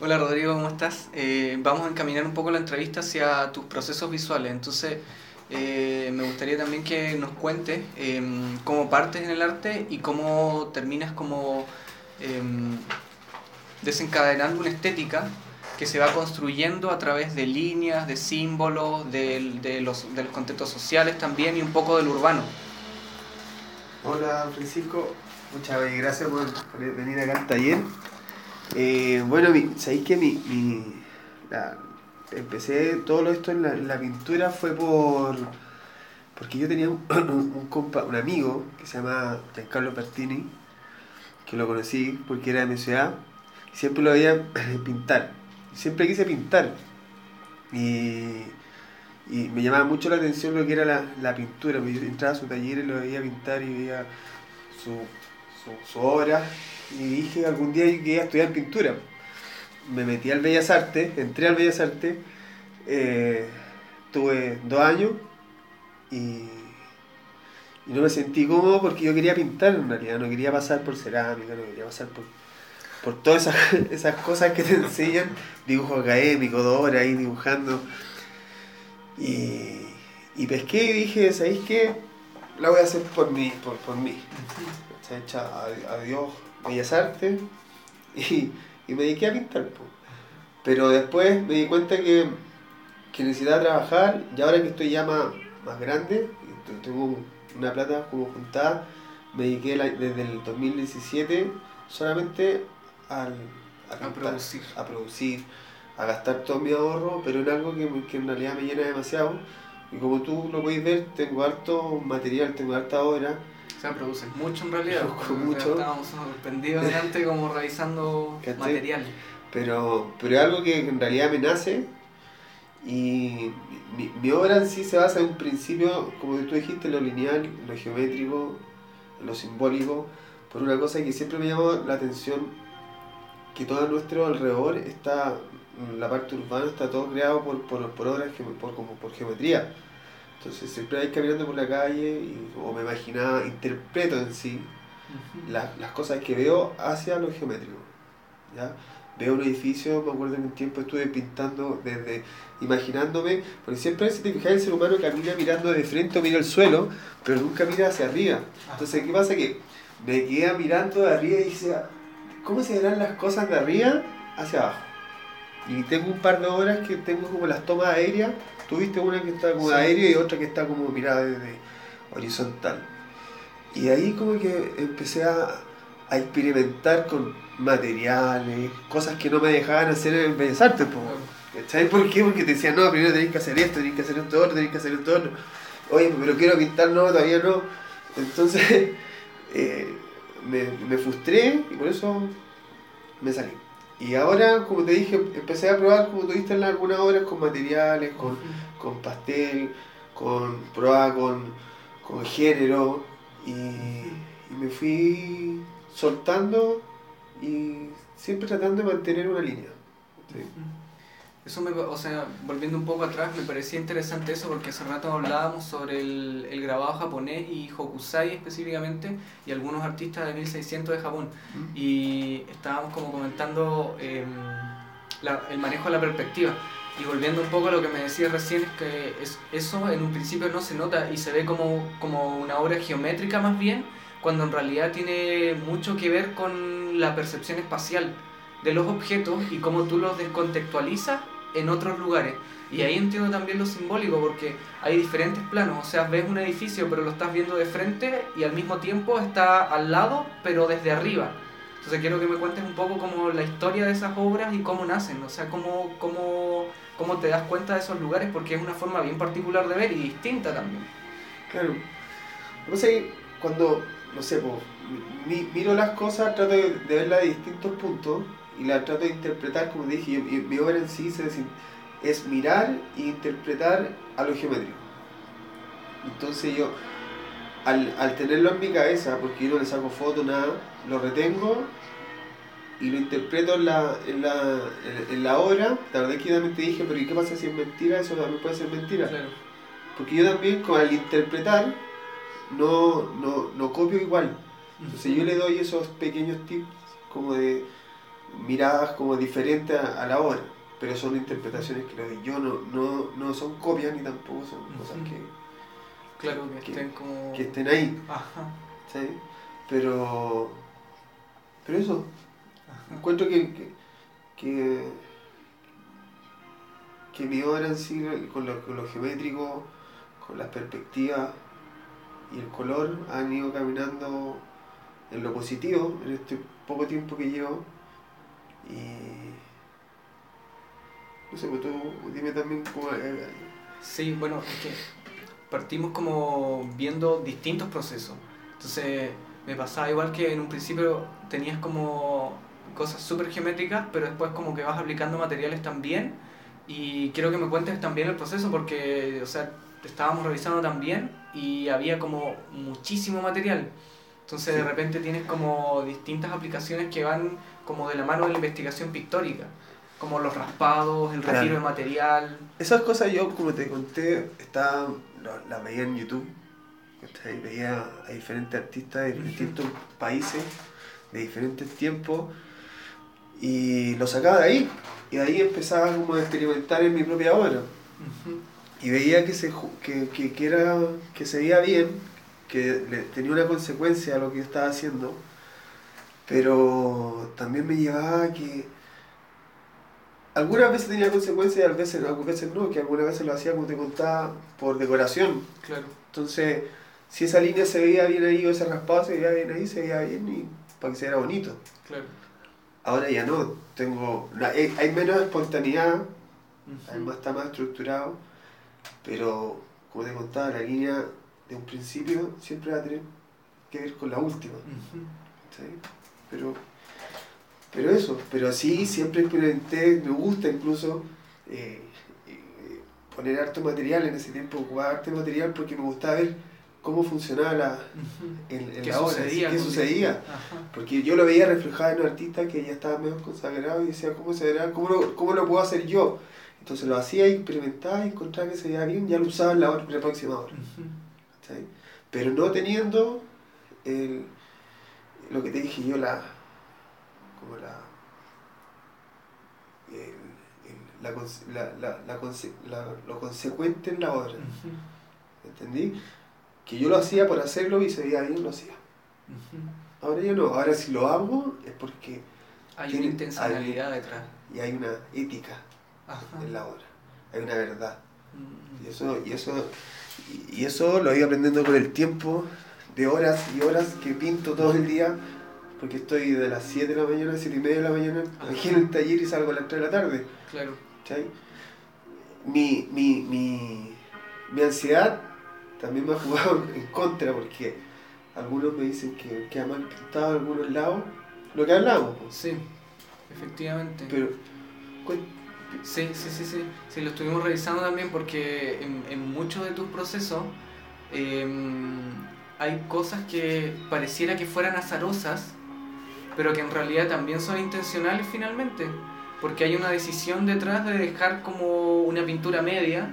Hola Rodrigo, ¿cómo estás? Eh, vamos a encaminar un poco la entrevista hacia tus procesos visuales. Entonces, eh, me gustaría también que nos cuentes em, cómo partes en el arte y cómo terminas como em, desencadenando una estética que se va construyendo a través de líneas, de símbolos, de, los, de los contextos sociales también y un poco del urbano. Hola Francisco, muchas gracias por, venir acá al taller. Eh, bueno, sabéis que mi, mi empecé todo esto en la, pintura fue por porque yo tenía un, un, compa, un amigo que se llama Giancarlo Pertini, que lo conocí porque era de mi ciudad, y siempre lo veía pintar. Siempre quise pintar. Y, y, me llamaba mucho la atención lo que era la, la pintura. Yo entraba a su taller y lo veía pintar y veía su, su, su obra. Y dije algún día que iba a estudiar pintura me metí al Bellas Artes, entré al Bellas Artes, eh, tuve dos años y, no me sentí cómodo porque yo quería pintar en realidad, no quería pasar por cerámica, no quería pasar por, por todas esas, cosas que te enseñan, dibujo académico, dos horas ahí dibujando. Y, y pesqué y dije, ¿sabéis qué? La voy a hacer por mí, por, por mí. Se echa adiós Bellas Artes y y me dediqué a pintar. Pero después me di cuenta que, que, necesitaba trabajar y ahora que estoy ya más, más grande, tengo una plata como juntada, me dediqué desde el 2017 solamente al, a, producir. a producir, a gastar todo mi ahorro, pero en algo que, que en realidad me llena demasiado. Y como tú lo puedes ver, tengo harto material, tengo harta obra sea, producen mucho en realidad. mucho. Estábamos sorprendidos delante como revisando material. Pero, pero es algo que en realidad me nace y mi, mi, obra en sí se basa en un principio, como tú dijiste, lo lineal, lo geométrico, lo simbólico, por una cosa que siempre me llamó la atención, que todo nuestro alrededor está, la parte urbana está todo creado por, por, por obras, por, como por geometría entonces siempre hay caminando por la calle y, o me imaginaba, interpreto en sí las cosas que veo hacia lo geométrico. ¿ya? Veo un edificio, me acuerdo en un tiempo estuve pintando desde, imaginándome, porque siempre si te fijas el ser humano camina mirando de frente o mira el suelo, pero nunca mira hacia arriba. Entonces, ¿qué pasa? Que me quedé mirando de arriba y decía, ¿cómo se verán las cosas de arriba hacia abajo? Y tengo un par de obras que tengo como las tomas aéreas Tuviste una que está como aérea y otra que está como mirada desde horizontal. Y ahí como que empecé a, experimentar con materiales, cosas que no me dejaban hacer en el Bellas Artes. ¿Sabes por qué? Porque te decían, no, primero tenés que hacer esto, tenés que hacer esto otro, tenés que hacer esto otro. Oye, pero quiero pintar, no, todavía no. Entonces eh, me, me frustré y por eso me salí. Y ahora, como te dije, empecé a probar, como tuviste en algunas obras, con materiales, con, con pastel, con probar con, con género, y, y, me fui soltando y siempre tratando de mantener una línea. Eso me, o sea, volviendo un poco atrás, me parecía interesante eso porque hace rato hablábamos sobre el, el grabado japonés y Hokusai específicamente y algunos artistas de 1600 de Japón. Y estábamos como comentando em, la, el manejo de la perspectiva. Y volviendo un poco a lo que me decías recién, es que es, eso en un principio no se nota y se ve como, como una obra geométrica más bien, cuando en realidad tiene mucho que ver con la percepción espacial de los objetos y cómo tú los descontextualizas en otros lugares. Y ahí entiendo también lo simbólico, porque hay diferentes planos, o sea, ves un edificio pero lo estás viendo de frente y al mismo tiempo está al lado pero desde arriba. Entonces quiero que me cuentes un poco como la historia de esas obras y cómo nacen, o sea, cómo, cómo, cómo te das cuenta de esos lugares, porque es una forma bien particular de ver y distinta también. Claro. No sé, cuando, no sé, miro las cosas, trato de verlas de distintos puntos y la trato de interpretar, como dije, mi obra en sí es mirar e interpretar a lo geométrico. Entonces yo, al, al, tenerlo en mi cabeza, porque yo no le saco foto, nada, lo retengo y lo interpreto en la, en la, en, la obra, la verdad es que también te dije, pero ¿y qué pasa si es mentira? Eso también puede ser mentira. Porque yo también, con al interpretar, no, no, no copio igual. Entonces yo le doy esos pequeños tips como de miradas como diferentes a, la obra, pero son interpretaciones que lo doy yo, no, no, no son copias ni tampoco son cosas que, claro, que, estén como... que estén ahí. ¿sí? Pero, pero eso, encuentro que, que, que, mi obra en sí, con lo, con lo geométrico, con las perspectivas y el color, han ido caminando en lo positivo en este poco tiempo que llevo. Y. No sé, pues tú dime también cómo. Sí, bueno, es que partimos como viendo distintos procesos. Entonces, me pasaba igual que en un principio tenías como cosas súper geométricas, pero después como que vas aplicando materiales también. Y quiero que me cuentes también el proceso porque, o sea, estábamos revisando también y había como muchísimo material. Entonces de repente tienes como distintas aplicaciones que van como de la mano de la investigación pictórica, como los raspados, el retiro de material. Esas cosas yo, como te conté, estaba, las veía en YouTube, veía a diferentes artistas de distintos países, de diferentes tiempos, y lo sacaba de ahí, y de ahí empezaba como a experimentar en mi propia obra. Y veía que se, que, que, que, era, que se veía bien, que le, tenía una consecuencia a lo que yo estaba haciendo, pero también me llevaba a que algunas veces tenía consecuencias y veces, algunas veces no, que algunas veces lo hacía como te contaba por decoración. Claro. Entonces, si esa línea se veía bien ahí o ese raspado se veía bien ahí, se veía bien y para que se viera bonito. Claro. Ahora ya no, tengo hay, menos espontaneidad, además está más estructurado, pero como te contaba, la línea de un principio siempre va a tener que ver con la última. Pero, pero eso, pero sí, siempre experimenté, me gusta incluso eh, eh, poner harto material en ese tiempo, ocupar harto material porque me gustaba ver cómo funcionaba la, en, la obra, qué sucedía. Porque yo lo veía reflejado en un artista que ya estaba medio consagrado y decía, ¿cómo, se verá? ¿Cómo, lo, ¿cómo lo puedo hacer yo? Entonces lo hacía experimentaba encontraba que se veía bien, ya lo usaba en la, hora, la próxima hora pero no teniendo el, lo que te dije yo, la, como la, la, la, la, lo consecuente en la obra. ¿Entendí? Que yo lo hacía por hacerlo y se veía bien, lo hacía. Ahora ya no, ahora si lo hago es porque... Hay una intencionalidad detrás. Y hay una ética en la obra, hay una verdad. Mm. Y eso, y eso y eso lo he ido aprendiendo con el tiempo, de horas y horas que pinto todo el día, porque estoy de las 7 de la mañana a 7 y media de la mañana aquí en el taller y salgo a las 3 de la tarde. Claro. Mi, mi, mi, mi ansiedad también me ha jugado en contra, porque algunos me dicen que queda mal pintado en algunos lados, lo que hablamos. Sí, efectivamente. Pero, Sí, sí, sí, sí. Sí, lo estuvimos revisando también porque en, en muchos de tus procesos em, hay cosas que pareciera que fueran azarosas, pero que en realidad también son intencionales finalmente. Porque hay una decisión detrás de dejar como una pintura media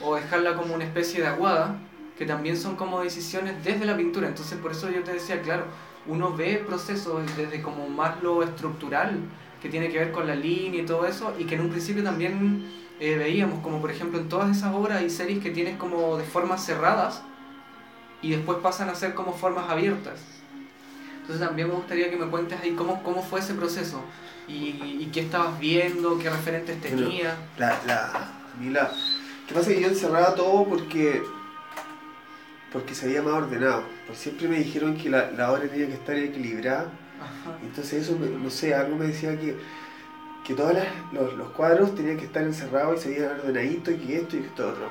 o dejarla como una especie de aguada, que también son como decisiones desde la pintura. Entonces por eso yo te decía, claro, uno ve procesos desde como más lo estructural que tiene que ver con la línea y todo eso, y que en un principio también eh, veíamos, como por ejemplo en todas esas obras y series que tienes como de formas cerradas y después pasan a ser como formas abiertas. Entonces también me gustaría que me cuentes ahí cómo, cómo fue ese proceso y, qué estabas viendo, qué referentes tenías. La, la, la, ¿Qué pasa? Que yo encerraba todo porque porque se había más ordenado. Siempre me dijeron que la, la obra tenía que estar equilibrada entonces eso, no sé, algo me decía que, que todos los, cuadros tenían que estar encerrados y se veían ordenaditos y que esto y esto otro.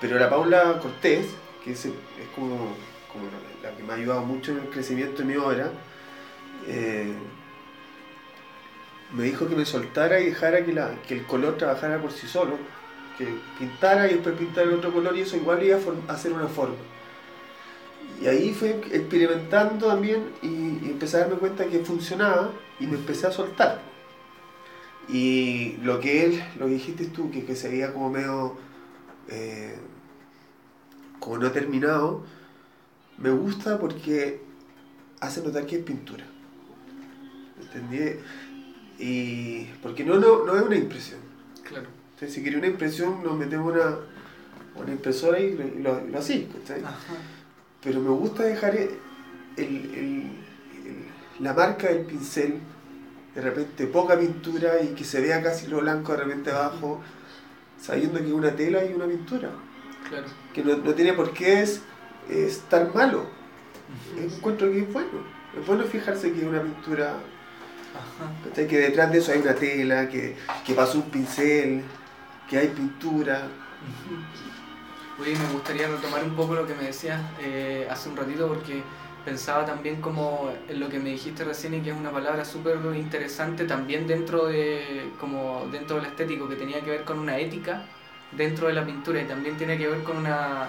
Pero la Paula Cortés, que es, como, como la, que me ha ayudado mucho en el crecimiento de mi obra, eh, me dijo que me soltara y dejara que, la, que el color trabajara por sí solo, que pintara y después pintara el otro color y eso igual iba a hacer una forma. Y ahí fui experimentando también y, empecé a darme cuenta que funcionaba y me empecé a soltar. Y lo que él, lo que dijiste tú, que, que se veía como medio, eh, como no terminado, me gusta porque hace notar que es pintura. ¿entendí? Y porque no, no, no es una impresión. Claro. Entonces, si quería una impresión, nos metemos una, una impresora y lo, lo, lo así. Pero me gusta dejar el, el- el- la marca del pincel, de repente poca pintura y que se vea casi lo blanco de repente abajo, sabiendo que es una tela y una pintura. Claro. Que no, no tiene por qué es, estar malo. Encuentro que es bueno. Es bueno fijarse que es una pintura, Ajá. que detrás de eso hay una tela, que, que pasó un pincel, que hay pintura. Oye, me gustaría retomar un poco lo que me decías eh, hace un ratito porque pensaba también como en lo que me dijiste recién y que es una palabra súper interesante también dentro de como dentro del estético que tenía que ver con una ética dentro de la pintura y también tiene que ver con una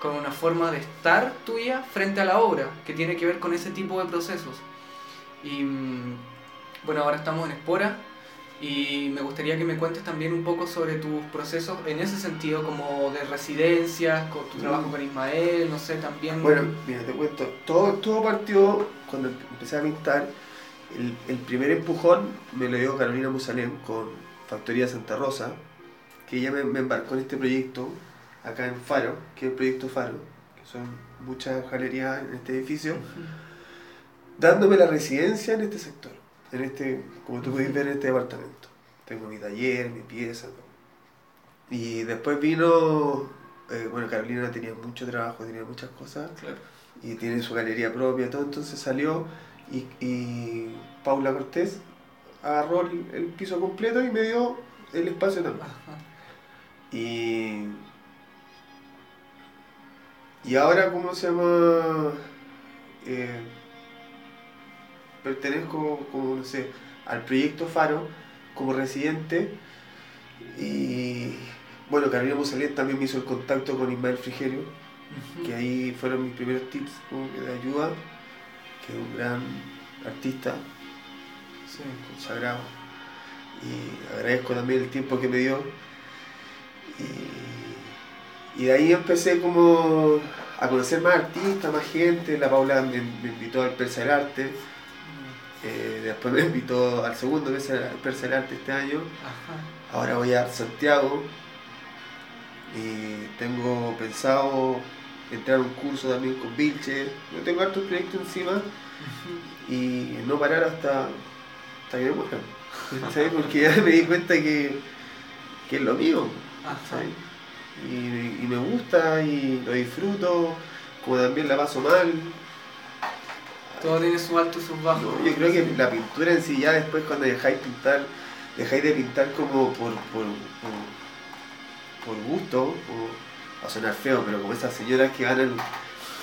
con una forma de estar tuya frente a la obra que tiene que ver con ese tipo de procesos. Y mm, bueno ahora estamos en Espora y me gustaría que me cuentes también un poco sobre tus procesos en ese sentido, como de residencias, con tu trabajo con Ismael, no sé, también... Bueno, mira, te cuento, todo, todo partió cuando empe- empecé a pintar. El, el primer empujón me lo dio Carolina Musalem con Factoría Santa Rosa, que ella me, me embarcó en este proyecto acá en Faro, que es el proyecto Faro, que son muchas galerías en este edificio, dándome la residencia en este sector, en este, como tú puedes ver, en este departamento. Tengo mi taller, mi pieza. Y después vino, eh, bueno, Carolina tenía mucho trabajo, tenía muchas cosas Claro. y tiene su galería propia, todo, entonces salió y, y Paula Cortés agarró el, el piso completo y me dio el espacio también. Ajá. Y, y ahora, ¿cómo se llama? Eh, pertenezco, como no sé, al proyecto Faro como residente y bueno, Carolina Musalén también me hizo el contacto con Ismael Frigerio que ahí fueron mis primeros tips como que de ayuda, que es un gran artista Sí. consagrado y agradezco también el tiempo que me dio y, y de ahí empecé como a conocer más artistas, más gente, la Paula me, me invitó al Persa del Arte, eh, después me invitó al segundo Persa, Persa del Arte este año, Ajá. ahora voy a Santiago y tengo pensado entrar a un curso también con Vilche, yo tengo hartos proyectos encima y no parar hasta, hasta que me muera. ¿cachai? Porque ya me di cuenta que, que es lo mío. Y, y me gusta y lo disfruto, como también la paso mal. Todo tiene su alto y sus bajos. No, yo creo que la pintura en sí ya después cuando dejáis pintar, dejáis de pintar como por, por, por, por gusto, o, a sonar feo, pero como esas señoras que van al,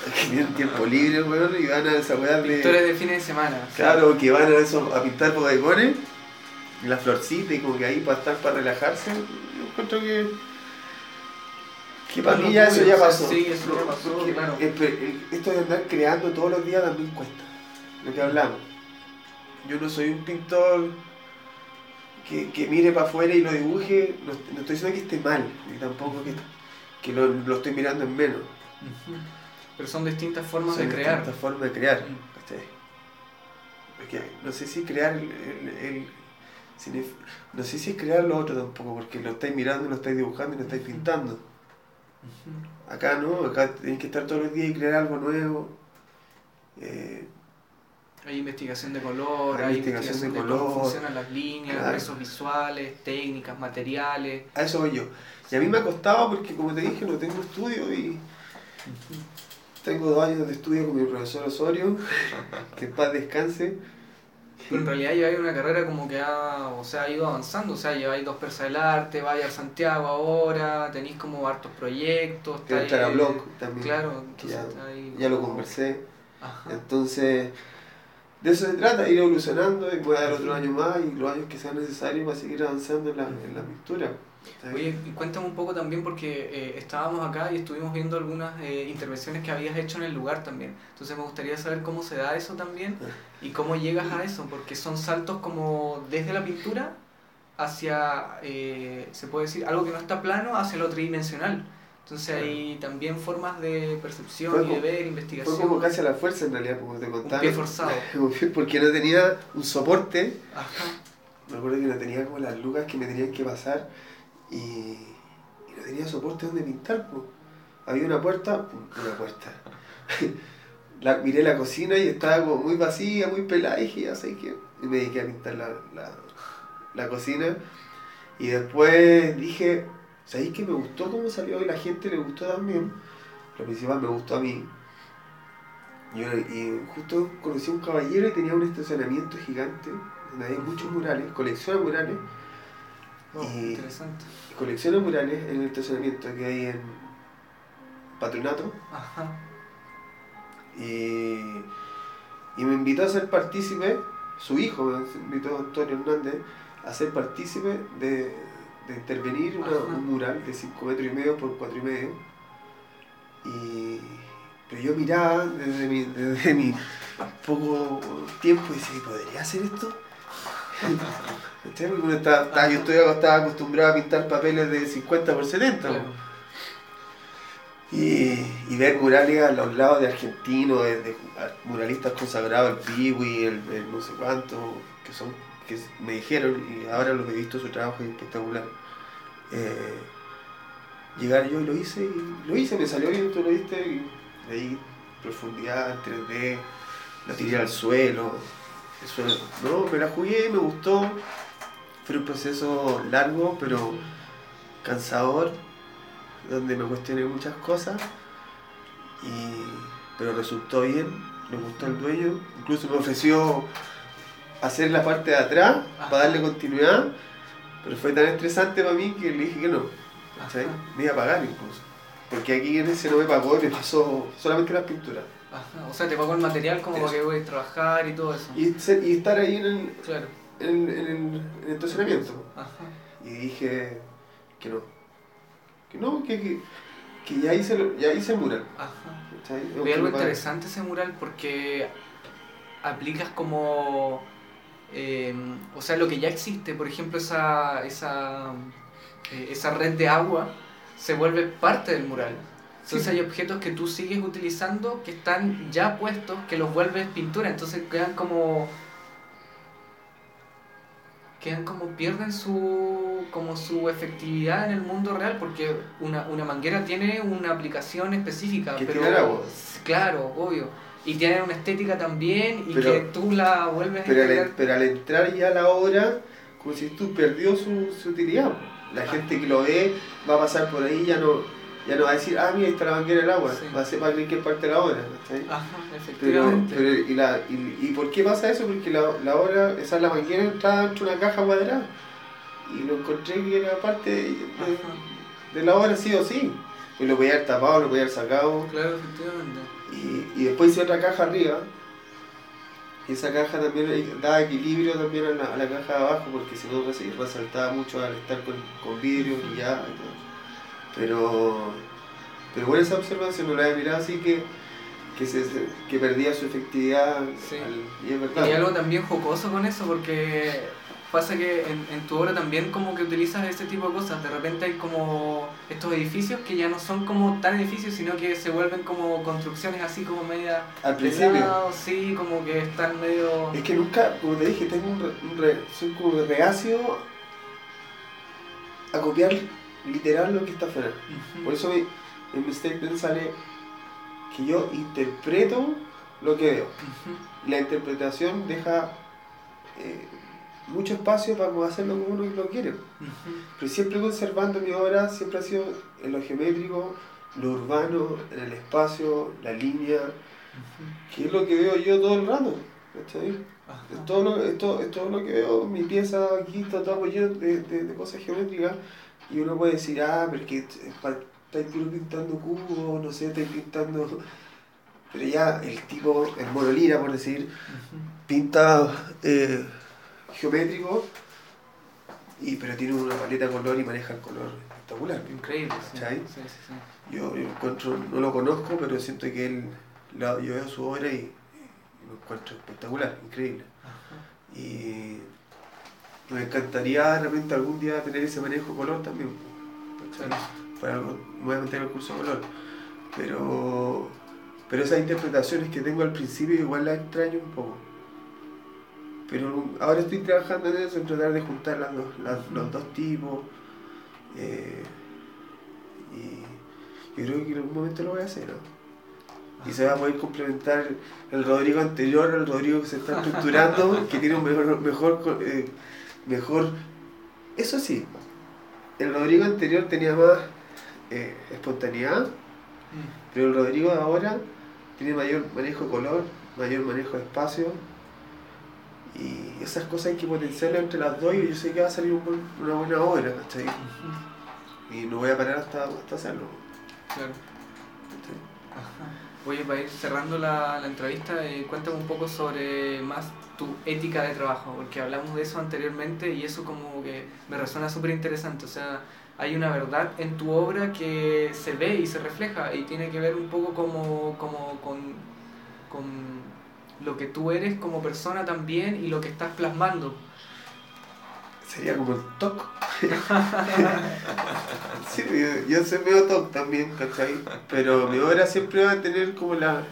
que tienen tiempo libre, weón, y van a esa weá de. Pintores de fines de semana. Claro, que van a, eso, a pintar bodegones, la florcita y como que ahí para estar, para relajarse. Yo encuentro que. Que para mí ya eso ya pasó. sí, eso ya pasó, Porque claro. el- el- esto de andar creando todos los días también cuesta. Lo que hablamos. Yo no soy un pintor que, que mire para afuera y lo dibuje. No, no estoy diciendo que esté mal, ni tampoco que, que lo, lo estoy mirando en menos. Pero son distintas formas Son de crear. distintas formas de crear. Mm. no sé si crear el, el- el- signif- no sé si es crear lo otro tampoco, porque lo estáis mirando, lo estáis dibujando y lo estáis pintando. Acá no, acá tenéis que estar todos los días y crear algo nuevo. Eh, Hay investigación de color, Hay hay, investigación investigación, de de, cómo color. funcionan las líneas, Claro. visuales, técnicas, materiales. a eso voy yo. Y a mí me ha costado porque, como te dije, no tengo estudio y tengo dos años de estudio con mi profesor Osorio, que en paz descanse. Pero en realidad lleváis una carrera como que ha, o sea, ha ido avanzando, o sea, lleváis dos persas del arte, vais a Santiago ahora, tenéis como hartos proyectos. Quiero entrar a blog también. Claro, ya, lo conversé. Ajá. Entonces, de eso se trata, ir evolucionando y voy a dar otro año más y los años que sean necesarios para seguir avanzando en la, en la pintura. Oye, cuéntame un poco también porque eh, estábamos acá y estuvimos viendo algunas eh, intervenciones que habías hecho en el lugar también. Entonces me gustaría saber cómo se da eso también y cómo llegas a eso, porque son saltos como desde la pintura hacia, eh, se puede decir, algo que no está plano hacia lo tridimensional. Entonces hay también formas de percepción Fue y de ver, investigación. Fue como casi a la fuerza en realidad, como te contaba. pie forzado. Porque no tenía un soporte. Ajá. Me acuerdo que no tenía como las lucas que me tenían que pasar y, y no tenía soporte donde pintar. po. Había una puerta, una puerta. miré la cocina y estaba como muy vacía, muy pelada y dije, qué. Y me dediqué a pintar la, la, la cocina. Y después dije, ¿sabéis que me gustó cómo salió y la gente le gustó también? Lo principal me gustó a mí. Y, y justo conocí a un caballero y tenía un estacionamiento gigante donde había muchos murales, colecciona murales, Oh, Y- Interesante. colecciona murales en el estacionamiento que hay en Patronato Ajá. y, y me invitó a ser partícipe, su hijo me invitó Antonio Hernández a ser partícipe de, de intervenir una- un mural de 5 metros y medio por 4 y medio. Y, pero yo miraba desde mi, desde mi poco tiempo y decía, ¿podría hacer esto? Está- está- yo estoy estaba acostumbrado a pintar papeles de 50 por 70. Claro. Y, y ver murales a los lados de argentinos, de, de muralistas consagrados, el Piwi, el, el no sé cuánto, que son que me dijeron, y ahora lo que he visto su trabajo es espectacular. Eh, llegar yo y lo hice, y lo hice, me salió bien, tú lo viste, y de ahí profundidad, 3D, lo tiré al suelo, el suelo, no, me la jugué, me gustó, fue un proceso largo, pero cansador, donde me cuestioné muchas cosas, y, pero resultó bien, le gustó al dueño, incluso me ofreció hacer la parte de atrás para darle continuidad, pero fue tan estresante para mí que le dije que no. Ajá. me iba a pagar incluso, porque aquí en ese no me pagó y me pasó solamente las pinturas. Ajá. O sea, te pagó el material como Eso. para que voy a trabajar y todo eso. Y, ser- y estar ahí en el, Claro. en, en el, en el estacionamiento. Ajá. Y dije que no. Que no, que, que, que ya, hice lo- ya hice el mural. Ajá. Ve algo interesante ese mural porque aplicas como. eh, o sea, lo que ya existe, por ejemplo, esa, esa, eh, esa red de agua se vuelve parte del mural. Entonces Sí. hay objetos que tú sigues utilizando que están ya puestos, que los vuelves pintura, entonces quedan como. quedan como pierden su como su efectividad en el mundo real porque una, una manguera tiene una aplicación específica Que pero agua. claro obvio y tiene una estética también y Pero- que tú la vuelves Pero a al, pero al entrar ya a la obra, como si tú perdió su, su utilidad. La Ah. gente que lo ve va a pasar por ahí ya no, ya no va a decir, ah, mira, ahí está la manguera del agua. Sí. Va a, ser, va a creer que es parte de la obra. ¿cachai? Ajá, Pero, efectivamente pero ¿y, la, y, ¿y por qué pasa eso? Porque la, la obra, esa la manguera entraba dentro de una caja cuadrada. Y lo encontré que era parte de, de- la obra sí o sí. Y lo podía haber tapado, lo podía haber sacado. claro efectivamente Y, y después hice otra caja arriba. Y esa caja también daba equilibrio también a la, a la caja de abajo, porque si no res- resaltaba mucho al estar con, con vidrio y ya. y todo. Pero, pero bueno, esa observación no la había mirado así que, que, se, que perdía su efectividad. Sí. al- y es verdad. Y algo también jocoso con eso porque pasa que en, en tu obra también como que utilizas ese tipo de cosas. De repente hay como estos edificios que ya no son como tan edificios, sino que se vuelven como construcciones así como media Al principio. lado, sí, como que están medio... Es que nunca, como te dije, tengo un, re- un re- soy como reacio a copiar literal lo que está afuera. Ujú. Por eso me- en mi statement sale que yo interpreto lo que veo. Ujú. Y la interpretación deja eh, mucho espacio para hacerlo como uno lo quiere. Ujú. Pero siempre conservando mi obra, siempre ha sido en lo geométrico, lo urbano, en el espacio, la línea, que es lo que veo yo todo el rato. Es todo, lo, es, todo, es todo lo que veo, mi pieza aquí está todo lleno de, de, de cosas geométricas y uno puede decir, ah, pero es que pa- estáis pintando cubos, no sé, estáis pintando... Pero ya el tipo, el monolira, por decir, pinta eh, geométrico, y, pero tiene una paleta de color y maneja el color espectacular. Increíble, sí. Sí, sí, sí. Yo, yo encuentro, no lo conozco, pero siento que él, la- yo veo su obra y, y lo encuentro espectacular, increíble. Ajá. Y me encantaría de repente algún día tener ese manejo de color también. por algo voy a meter el curso de color. Pero, pero esas interpretaciones que tengo al principio igual las extraño un poco. Pero ahora estoy trabajando en eso, en tratar de juntar las dos, las- los dos tipos. eh, y yo creo que en algún momento lo voy a hacer, ¿no? Y se va a poder complementar el Rodrigo anterior al Rodrigo que se está estructurando, que tiene un mejor, mejor, eh, mejor... Eso sí, el Rodrigo anterior tenía más eh, espontaneidad, pero el Rodrigo de ahora tiene mayor manejo de color, mayor manejo de espacio. Y esas cosas hay que potenciarlas entre las dos y yo sé que va a salir un buen- una buena obra, ¿cachai? Y no voy a parar hasta, hasta hacerlo. Claro. Ajá. Oye, para ir cerrando la, la entrevista, eh, cuéntame un poco sobre más tu ética de trabajo, porque hablamos de eso anteriormente y eso como que me resuena súper interesante. O sea, hay una verdad en tu obra que se ve y se refleja y tiene que ver un poco como, como con, con lo que tú eres como persona también y lo que estás plasmando. Sería como el TOC. sí, yo, yo soy medio TOC también, ¿cachai? Pero mi obra siempre va a tener como la,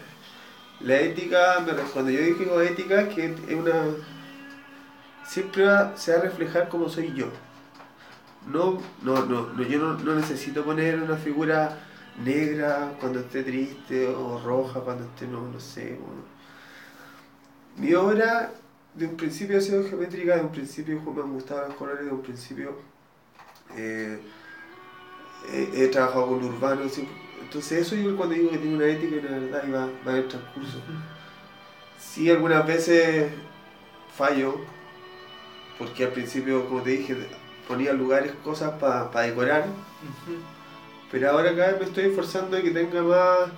la ética, cuando yo digo ética, que es una... Siempre va, se va a reflejar como soy yo. No, no, no, yo no, no necesito poner una figura negra cuando esté triste o roja cuando esté, no, no sé. Mi obra de un principio ha sido geométrica, de un principio me han gustado los colores, de un principio eh, he, trabajado con lo urbano, sí. Entonces eso yo cuando digo que tiene una ética y una verdad y va, va en el transcurso. Sí, algunas veces fallo, porque al principio, como te dije, ponía lugares, cosas para decorar, pero ahora cada vez me estoy esforzando de que tenga más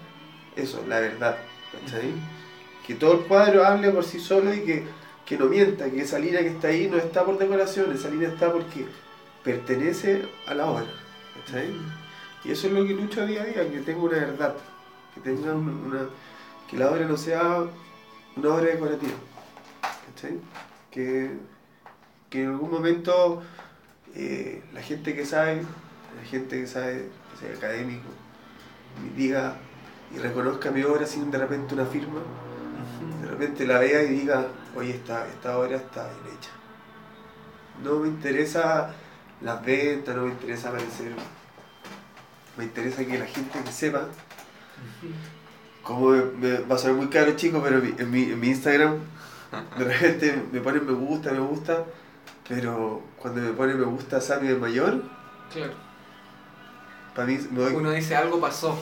eso, la verdad, ¿cachai? Que todo el cuadro hable por sí solo y que, que no mienta, que esa línea que está ahí no está por decoración, esa línea está porque pertenece a la obra, ¿cachai? Y eso es lo que lucho día a día, que tenga una verdad, que tenga una, que la obra no sea una obra decorativa. Que, que en algún momento eh, la gente que sabe, la gente que sabe, que sea académico, diga y reconozca mi obra sin de repente una firma, de repente la vea y diga, oye, esta, esta obra está bien hecha. No me interesa las ventas, no me interesa aparecer, me interesa que la gente me sepa. Como me, me- va a ser muy caro chico, pero mi- en mi, en mi Instagram de repente me ponen me gusta, me gusta, pero cuando me ponen me gusta Sammy el mayor, Claro. para mí me doy Uno dice algo pasó.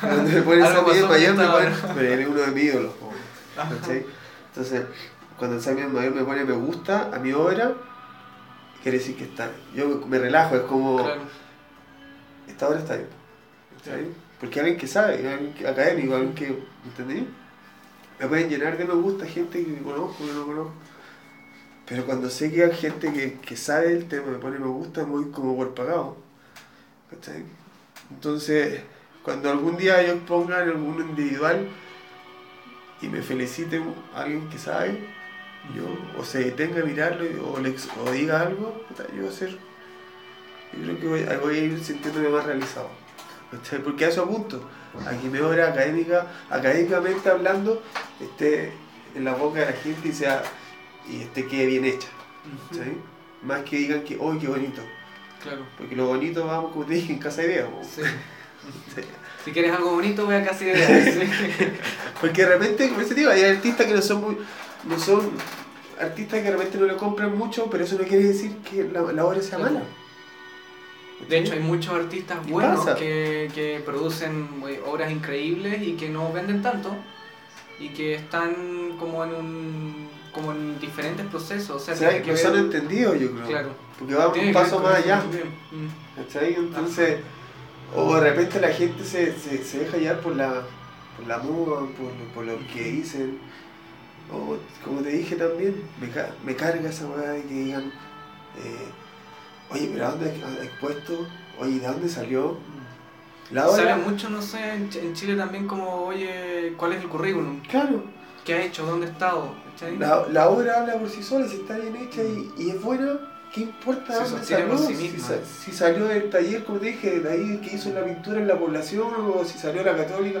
Cuando me ponen Sammy el mayor me ponen, pero él es uno de mis ídolos. Entonces, cuando Sammy el mayor me pone me gusta a mi obra, quiere decir que está. Yo me, me relajo, es como Claro. Esta obra está bien. ¿cachai? Porque alguien que sabe, alguien que- académico, alguien que. ¿Entendí? Me pueden llenar de me gusta gente que conozco, que no conozco. Pero cuando sé que hay gente que, que sabe el tema, me pone me gusta, voy como por pagado. ¿Cachai? Entonces, cuando algún día yo ponga en alguno individual y me felicite un- alguien que sabe, yo, o se detenga a mirarlo o, le o diga algo, yo voy a ser. Yo creo que voy, a- voy a ir sintiéndome más realizado. ¿cachai? Porque a eso apunto, a que mi obra académica, académicamente hablando, esté en la boca de la gente y sea y esté quede bien hecha. ¿cachai? Más que digan que, ¡oh, qué bonito! Claro. Porque lo bonito vamos, como te dije, en casa de idea. Sí. Sí. Si quieres algo bonito, voy a casi de sí. Porque de repente, como ese tío, hay artistas que no son muy. no son artistas que de repente no le compran mucho, pero eso no quiere decir que la, la obra sea Claro. mala. De hecho, hay muchos artistas ¿Qué buenos que, que producen eh, obras increíbles y que no venden tanto y que están como en un como en diferentes procesos. O sea, que no se han ver- entendido, yo creo. Claro. Porque va un paso más allá. Mm. ¿Cachai? Entonces, o de repente la gente se, se, se deja llevar por la, por la moda, por, lo- por lo que dicen. O como te dije también, me, ca- me carga esa weá de que digan, eh, oye, pero ¿a dónde has expuesto? Oye, ¿de dónde salió? La Sale mucho, no sé, en Ch- en Chile también como, oye, ¿cuál es el currículum? Claro, ¿Qué ha hecho? ¿Dónde ha estado? La, la obra habla por sí sola, si está bien hecha y, y es buena, ¿qué importa dónde salió? sí si, misma. sa- si salió del taller, como te dije, de ahí que hizo la pintura en la población, o si salió la católica.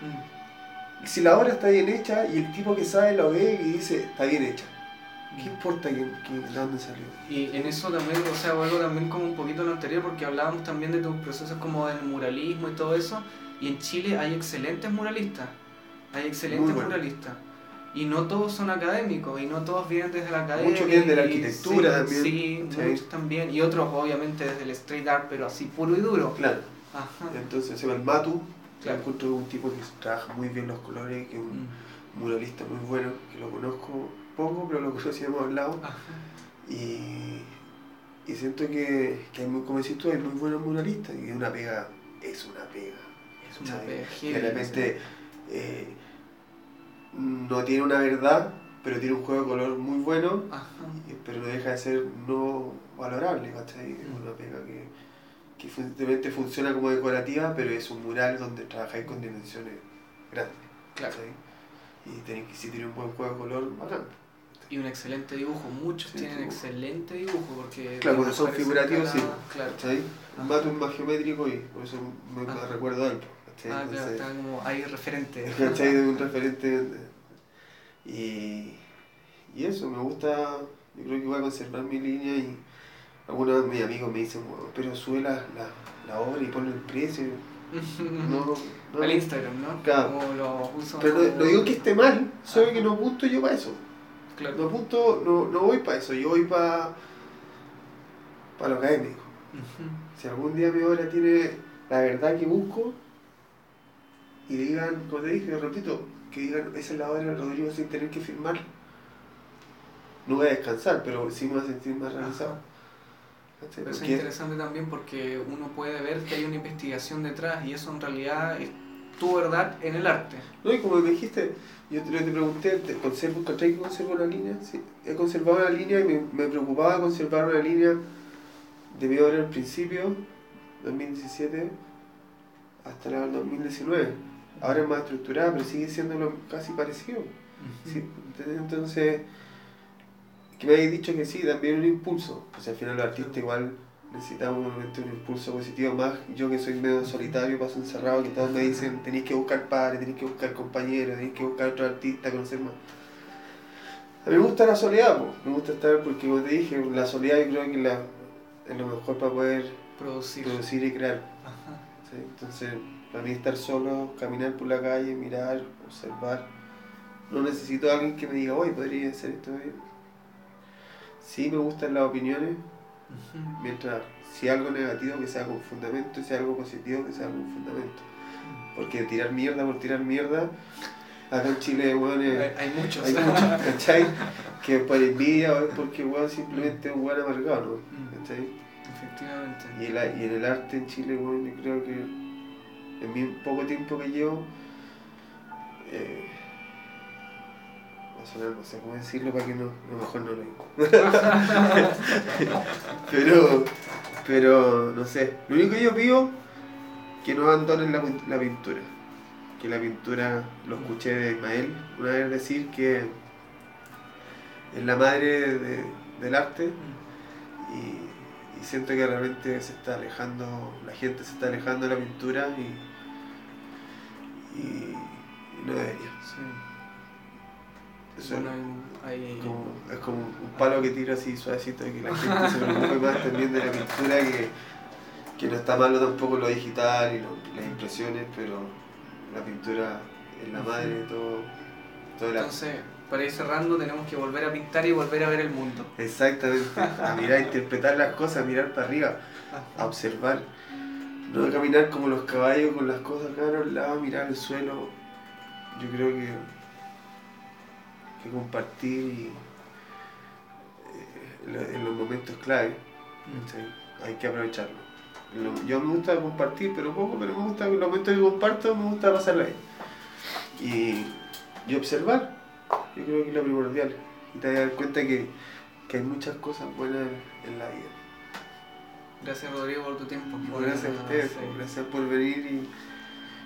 Mm. Si la obra está bien hecha y el tipo que sabe lo ve y dice, está bien hecha. ¿Qué importa que, que- de dónde salió? Y en eso también, o sea, vuelvo también como un poquito a lo anterior, porque hablábamos también de tus procesos como del muralismo y todo eso, y en Chile hay excelentes muralistas, hay excelentes bueno. muralistas. Y no todos son académicos, y no todos vienen desde la academia. Muchos vienen de la arquitectura sí, también. Sí, Sí. muchos también. Y otros obviamente desde el street art, pero así puro y duro. Claro. Ajá. Entonces se va el Matu, que Claro. encuentro un tipo que trabaja muy bien los colores, que es un Mm. muralista muy bueno, que lo conozco poco, pero lo conocí, hemos hablado. Ajá. Y, y siento que, que hay muy, como decís tú, hay muy buenos muralistas y una pega es una pega. Es una pega De repente eh, no tiene una verdad, pero tiene un juego de color muy bueno, Ajá. pero no deja de ser no valorable, ¿cachai? Es Mm. una pega que, que simplemente funciona como decorativa, pero es un mural donde trabajáis con dimensiones grandes, Claro. ¿cachai? Y tenéis que, si tiene un buen juego de color, bacán. Y un excelente dibujo, muchos Sí, tienen sí. excelente dibujo porque... Claro, son figurativos, sí. Claro. ¿cachai? Ah. Un mato es más geométrico y por eso me, Ah. recuerdo a él, ¿cachai? Ah, claro, Entonces, está como ahí referente. ¿cachai? De un referente. Y, y eso, me gusta. Yo creo que voy a conservar mi línea y algunos de mis amigos me dicen, "Bueno, pero sube la, la, la obra y ponle el precio. No, no. Al Instagram, ¿no? Claro. Como lo uso Pero no, no digo que esté mal, solo Ajá. que no apunto yo para eso. Claro. No apunto, no, no voy para eso, yo voy para para lo académico. Si algún día mi obra tiene la verdad que busco y digan, como te dije, repito, que digan, esa es la obra de Rodrigo sin tener que firmar, no voy a descansar, pero sí me voy a sentir más realizado. Ajá. Pero eso es interesante también porque uno puede ver que hay una investigación detrás y eso en realidad es tu verdad en el arte. No, y como me dijiste, yo te, te pregunté, ¿te conservo, ¿cachai que conservo una línea? Sí, he conservado una línea y me, me preocupaba conservar una línea de mi obra al principio, 2017, hasta el 2019. Ahora es más estructurada, pero sigue siendo lo casi parecido. Sí, entonces, que me habéis dicho que sí, también un impulso. Pues al final los artistas igual necesitamos obviamente un impulso positivo más. Yo que soy medio solitario, paso encerrado, que todos me dicen, tenéis que buscar pares, tenéis que buscar compañeros, tenéis que buscar otro artista, conocer más. A mí me gusta la soledad, po. me gusta estar porque como te dije, la soledad yo creo que la, es lo mejor para poder Producir. producir y crear. Ajá. ¿sí? Entonces, para mí estar solo, caminar por la calle, mirar, observar, no necesito a alguien que me diga, oye, podría hacer esto bien. Sí me gustan las opiniones, Mientras si algo negativo que sea con fundamento y si algo positivo que sea con fundamento. Porque tirar mierda por tirar mierda, acá en Chile, weón, Hay, es- hay muchos. hay muchos, ¿cachai? Que por envidia o es porque, weón, simplemente es un weón amargado, ¿no? Mm. ¿cachai? Efectivamente. Y, el, y en el arte en Chile, bueno, yo creo que en mi poco tiempo que llevo, eh, sonar, no sé cómo decirlo para que no, a lo mejor no lo digo. pero, pero, no sé, lo único que yo pido que no abandonen la, pin- la pintura. Que la pintura, lo escuché de Ismael una vez decir que es la madre de- del arte y, siento que realmente se está alejando, la gente se está alejando de la pintura y, y, no debería. Eso Bueno, hay, hay- es, como, es como un palo que tira así suavecito y que la gente se preocupe más también de la pintura que, que no está malo tampoco lo digital y lo- las impresiones, pero la pintura es la madre de todo, todo arte. Entonces, para ir cerrando, tenemos que volver a pintar y volver a ver el mundo. Exactamente, a mirar, a interpretar las cosas, a mirar para arriba. a observar. No caminar como los caballos con las cosas acá a los lados, mirar el suelo. Yo creo que, que compartir y, eh, en lo- en los momentos clave hay que aprovecharlo. Lo- Yo me gusta compartir, pero poco, pero me gusta en los momentos que comparto, me gusta pasarla ahí. Y, y observar, yo creo que es lo primordial. Y te dar cuenta que, que hay muchas cosas buenas en- en la vida. Gracias Rodrigo por tu tiempo. Gracias a ustedes, gracias por venir y,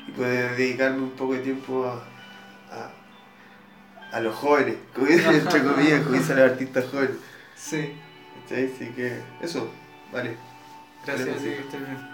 y poder dedicarme un poco de tiempo a, a, a los jóvenes, como dicen, entre comillas, como dicen los artistas jóvenes. Sí. Sí, sí que eso, vale. Gracias, Gracias. que estés bien.